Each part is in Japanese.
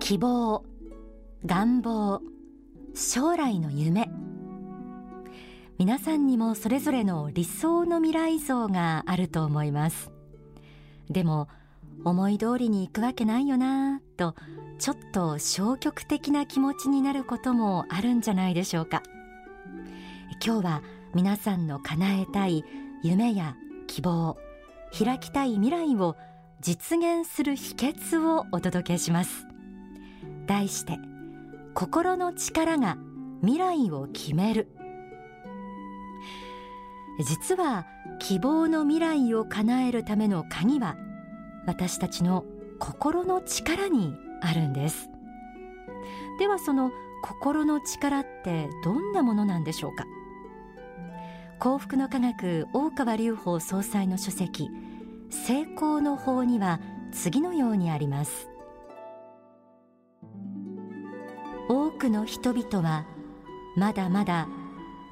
希望願望将来の夢。皆さんにもそれぞれの理想の未来像があると思います。でも思い通りに行くわけないよなとちょっと消極的な気持ちになることもあるんじゃないでしょうか。今日は皆さんの叶えたい夢や希望開きたい未来を実現する秘訣をお届けします。題して心の力が未来を決める。実は希望の未来を叶えるための鍵は私たちの心の力にあるんです。ではその心の力ってどんなものなんでしょうか？幸福の科学大川隆法総裁の書籍成功の法には次のようにあります。多くの人々はまだまだ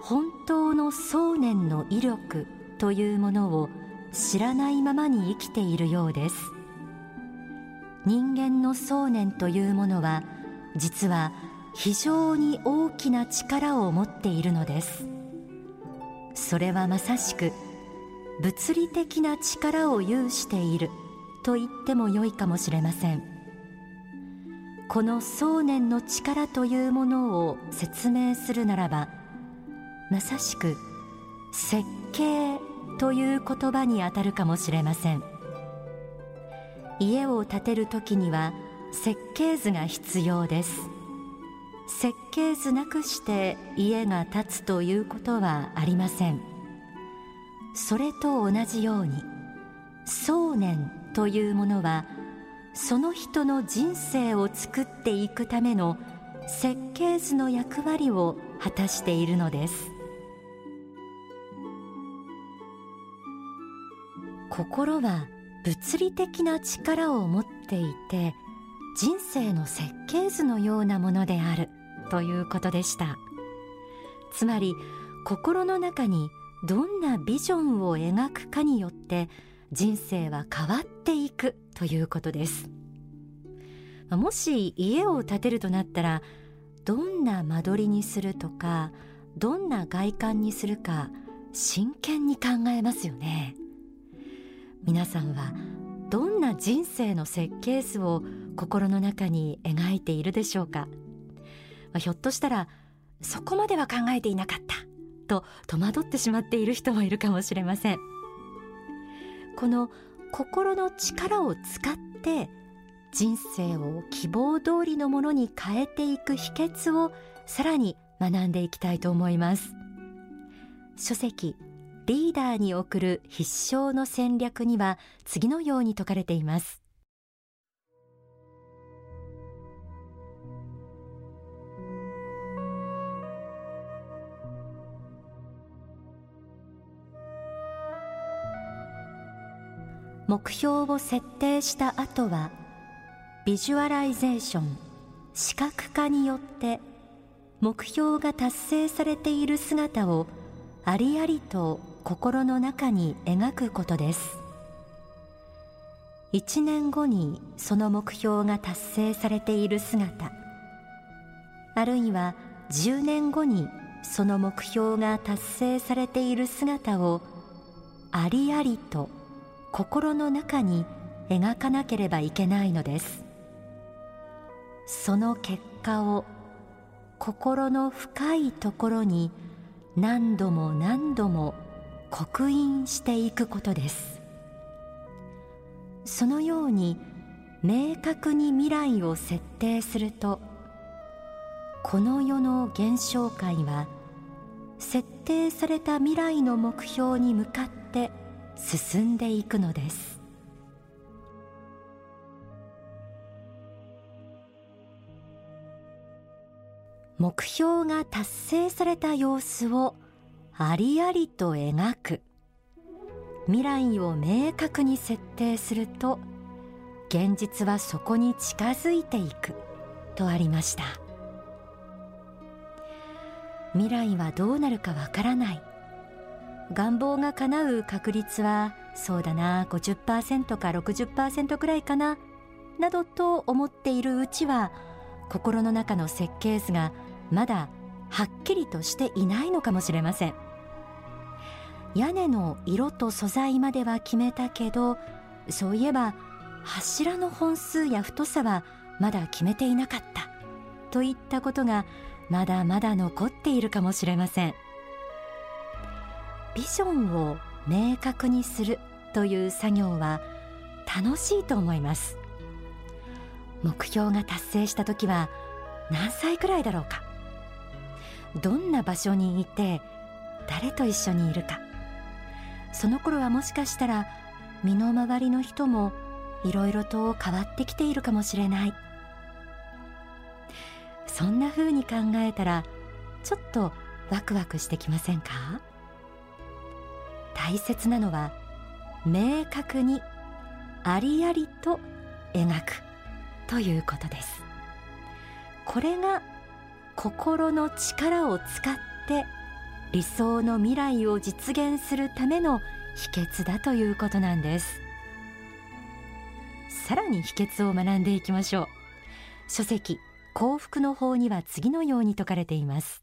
本当の想念の威力というものを知らないままに生きているようです。人間の想念というものは実は非常に大きな力を持っているのです。それはまさしく物理的な力を有していると言ってもよいかもしれません。この想念の力というものを説明するならばまさしく設計という言葉にあたるかもしれません。家を建てる時には設計図が必要です。設計図なくして家が建つということはありません。それと同じように想念というものはその人の人生を作っていくための設計図の役割を果たしているのです。心は物理的な力を持っていて人生の設計図のようなものである。ということでした。つまり心の中にどんなビジョンを描くかによって人生は変わっていくということです。もし家を建てるとなったらどんな間取りにするとかどんな外観にするか真剣に考えますよね。皆さんはどんな人生の設計図を心の中に描いているでしょうか？まあ、ひょっとしたらそこまでは考えていなかったと戸惑ってしまっている人もいるかもしれません。この心の力を使って人生を希望通りのものに変えていく秘訣をさらに学んでいきたいと思います。書籍リーダーに送る必勝の戦略には次のように説かれています。目標を設定した後はビジュアライゼーション視覚化によって目標が達成されている姿をありありと心の中に描くことです。一年後にその目標が達成されている姿あるいは10年後にその目標が達成されている姿をありありと心の中に描かなければいけないのです。その結果を心の深いところに何度も何度も刻印していくことです。そのように明確に未来を設定するとこの世の現象界は設定された未来の目標に向かって進んでいくのです。目標が達成された様子をありありと描く。未来を明確に設定すると現実はそこに近づいていく。とありました。未来はどうなるかわからない。願望が叶う確率はそうだな50%か60%くらいかななどと思っているうちは心の中の設計図がまだはっきりとしていないのかもしれません。屋根の色と素材までは決めたけどそういえば柱の本数や太さはまだ決めていなかったといったことがまだまだ残っているかもしれません。ビジョンを明確にするという作業は楽しいと思います。目標が達成した時は何歳くらいだろうか。どんな場所にいて誰と一緒にいるか。その頃はもしかしたら身の回りの人もいろいろと変わってきているかもしれない。そんな風に考えたらちょっとワクワクしてきませんか？大切なのは明確にありありと描くということです。これが心の力を使って理想の未来を実現するための秘訣だということなんです。さらに秘訣を学んでいきましょう。書籍幸福の法には次のように説かれています。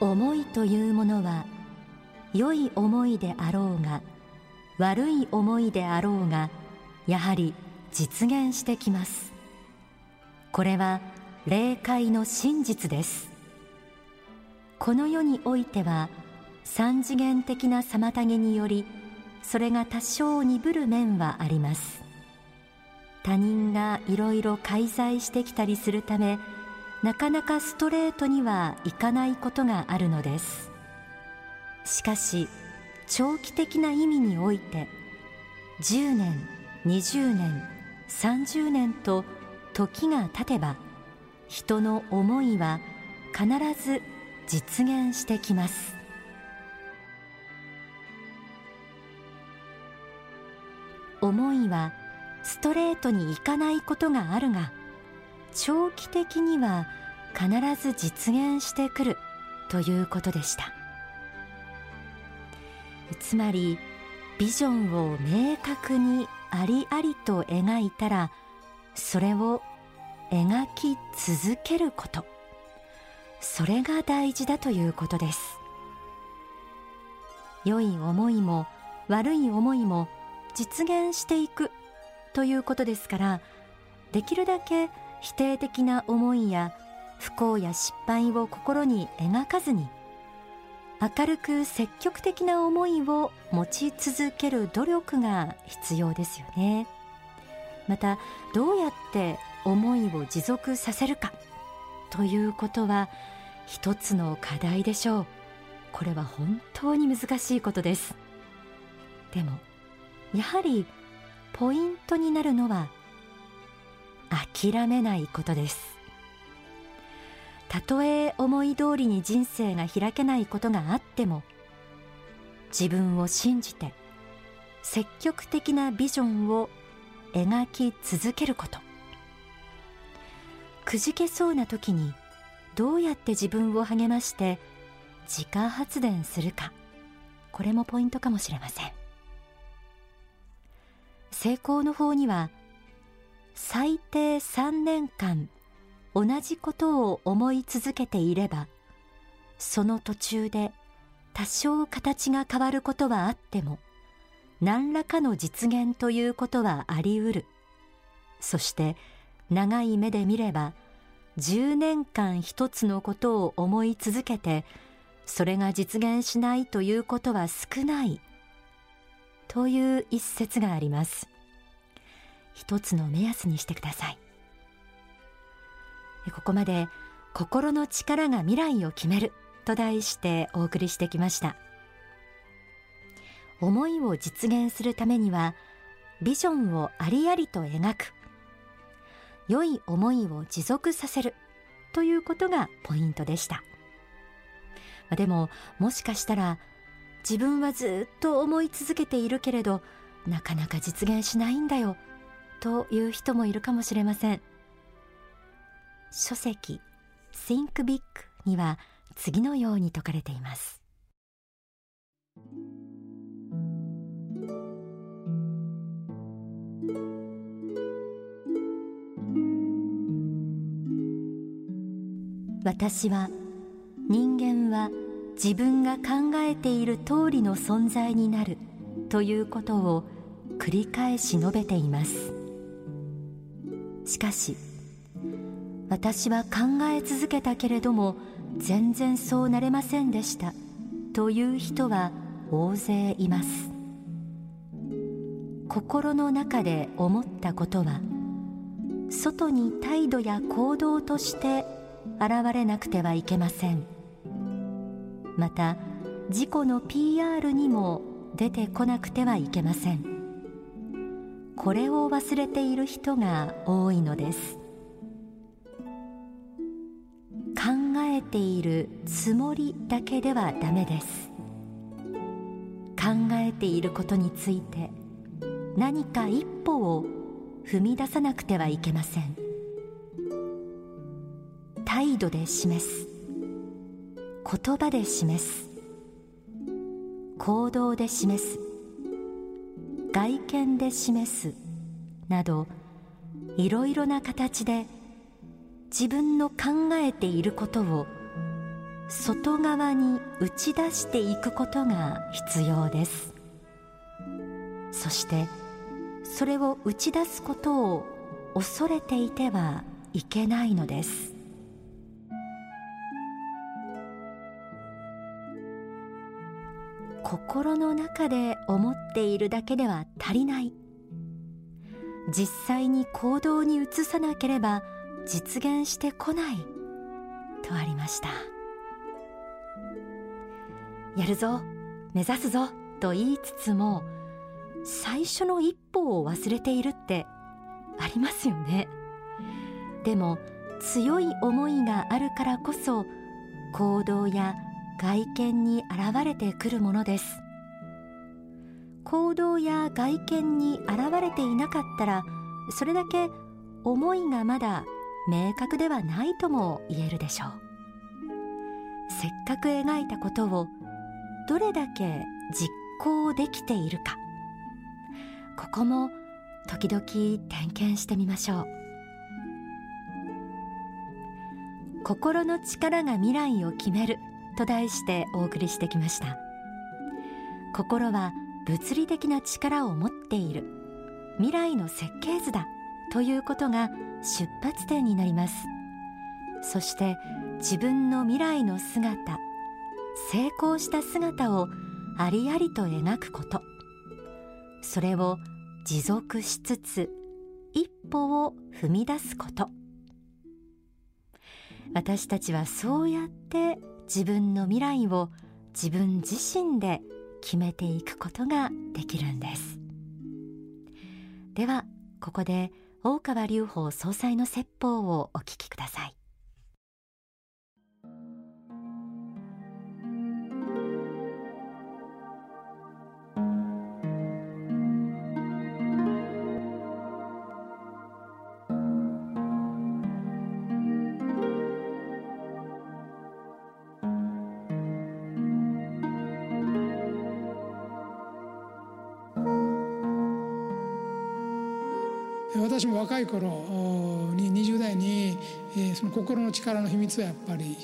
思いというものは良い思いであろうが悪い思いであろうがやはり実現してきます。これは霊界の真実です。この世においては三次元的な妨げによりそれが多少鈍る面はあります。他人がいろいろ介在してきたりするためなかなかストレートにはいかないことがあるのです。しかし長期的な意味において10年20年30年と時が経てば人の思いは必ず実現してきます。思いはストレートにいかないことがあるが長期的には必ず実現してくるということでした。つまりビジョンを明確にありありと描いたらそれを描き続けること。それが大事だということです。良い思いも悪い思いも実現していくということですからできるだけ否定的な思いや不幸や失敗を心に描かずに明るく積極的な思いを持ち続ける努力が必要ですよね。またどうやって思いを持続させるかということは一つの課題でしょう。これは本当に難しいことです。でもやはりポイントになるのは諦めないことです。たとえ思い通りに人生が開けないことがあっても自分を信じて積極的なビジョンを描き続けること。くじけそうな時にどうやって自分を励まして自家発電するか。これもポイントかもしれません。成功の方には最低3年間同じことを思い続けていればその途中で多少形が変わることはあっても何らかの実現ということはあり得る。そして長い目で見れば10年間一つのことを思い続けてそれが実現しないということは少ないという一節があります。一つの目安にしてください。ここまで心の力が未来を決めると題してお送りしてきました。思いを実現するためにはビジョンをありありと描く良い思いを持続させるということがポイントでした。でももしかしたら自分はずっと思い続けているけれどなかなか実現しないんだよ。という人もいるかもしれません。書籍 Think Big には次のように説かれています。私は人間は自分が考えている通りの存在になるということを繰り返し述べています。しかし私は考え続けたけれども全然そうなれませんでした。という人は大勢います。心の中で思ったことは外に態度や行動として現れなくてはいけません。また自己の PR にも出てこなくてはいけません。これを忘れている人が多いのです。考えているつもりだけではダメです。考えていることについて何か一歩を踏み出さなくてはいけません。態度で示す。言葉で示す。行動で示す。外見で示すなどいろいろな形で自分の考えていることを外側に打ち出していくことが必要です。そしてそれを打ち出すことを恐れていてはいけないのです。心の中で思っているだけでは足りない。実際に行動に移さなければ実現してこないとありました。やるぞ目指すぞと言いつつも最初の一歩を忘れているってありますよね。でも強い思いがあるからこそ行動や外見に現れてくるものです。行動や外見に現れていなかったらそれだけ思いがまだ明確ではないとも言えるでしょう。せっかく描いたことをどれだけ実行できているか。ここも時々点検してみましょう。心の力が未来を決める。と題してお送りしてきました。心は物理的な力を持っている。未来の設計図だということが出発点になります。そして自分の未来の姿成功した姿をありありと描くこと。それを持続しつつ一歩を踏み出すこと。私たちはそうやって自分の未来を自分自身で決めていくことができるんです。ではここで大川隆法総裁の説法をお聞きください。若い頃に20代に、えその心の力の秘密をやっぱり、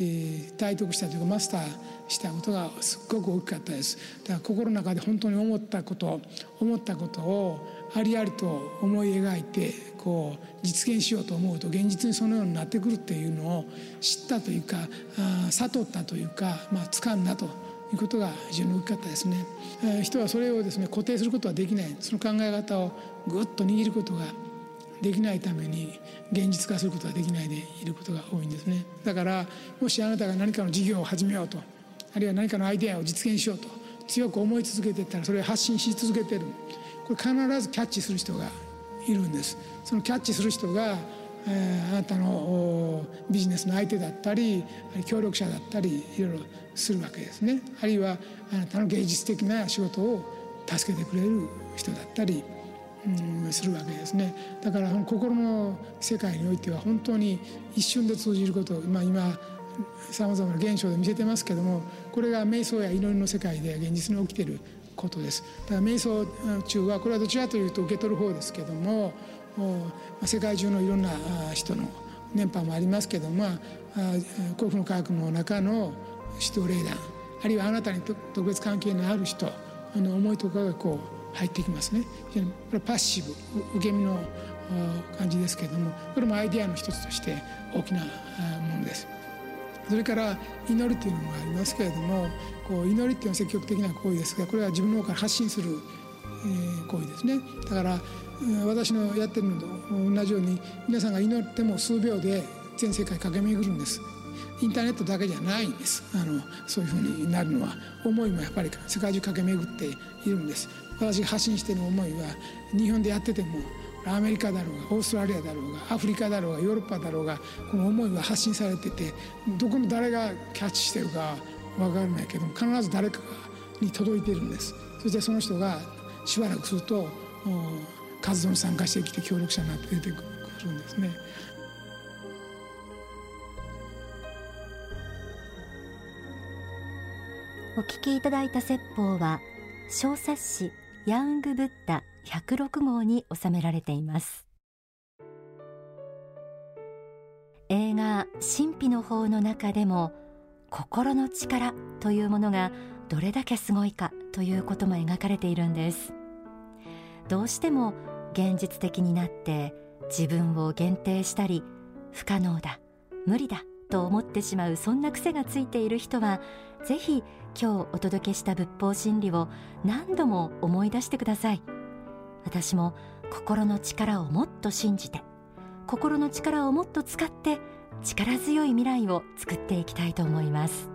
え体得したというかマスターしたことがすっごく大きかったですだから心の中で本当に思ったこと思ったことをありありと思い描いてこう実現しようと思うと現実にそのようになってくるっていうのを知ったというかあ悟ったというか、まあ掴んだということが非常に大きかったですね。人はそれをですね固定することはできないその考え方をぐっと握ることができないために現実化することができないでいることが多いんですね。だからもしあなたが何かの事業を始めようとあるいは何かのアイデアを実現しようと強く思い続けていったらそれを発信し続けてる。これ必ずキャッチする人がいるんです。そのキャッチする人がえー、あなたのビジネスの相手だったり協力者だったりいろいろするわけですね。あるいはあなたの芸術的な仕事を助けてくれる人だったり、するわけですね。だから心の世界においては本当に一瞬で通じること、まあ、今さまざまな現象で見せてますけどもこれが瞑想や祈りの世界で現実に起きてることです。だから瞑想中はこれはどちらというと受け取る方ですけども世界中のいろんな人の年波もありますけども幸福の科学の中の指導霊団あるいはあなたに特別関係のある人の思いとかがこう入ってきますね。非常にこれパッシブ受け身の感じですけれどもこれもアイデアの一つとして大きなものです。それから祈りというのもありますけれどもこう祈りっていうのは積極的な行為ですがこれは自分の方から発信する、行為ですね。だから私のやってるのと同じように皆さんが祈っても数秒で全世界駆け巡るんです。インターネットだけじゃないんです。あのそういうふうになるのは。思いもやっぱり世界中駆け巡っているんです。私が発信している思いは日本でやっててもアメリカだろうがオーストラリアだろうがアフリカだろうがヨーロッパだろうがこの思いは発信されててどこの誰がキャッチしてるか分からないけども必ず誰かに届いてるんです。そしてその人がしばらくすると活動に参加してきて協力者になって出てくるんですね。お聞きいただいた説法は小説誌ヤングブッダ106号に収められています。映画神秘の方の中でも心の力というものがどれだけすごいかということも描かれているんです。どうしても現実的になって自分を限定したり不可能だ無理だと思ってしまうそんな癖がついている人はぜひ今日お届けした仏法真理を何度も思い出してください。私も心の力をもっと信じて心の力をもっと使って力強い未来を作っていきたいと思います。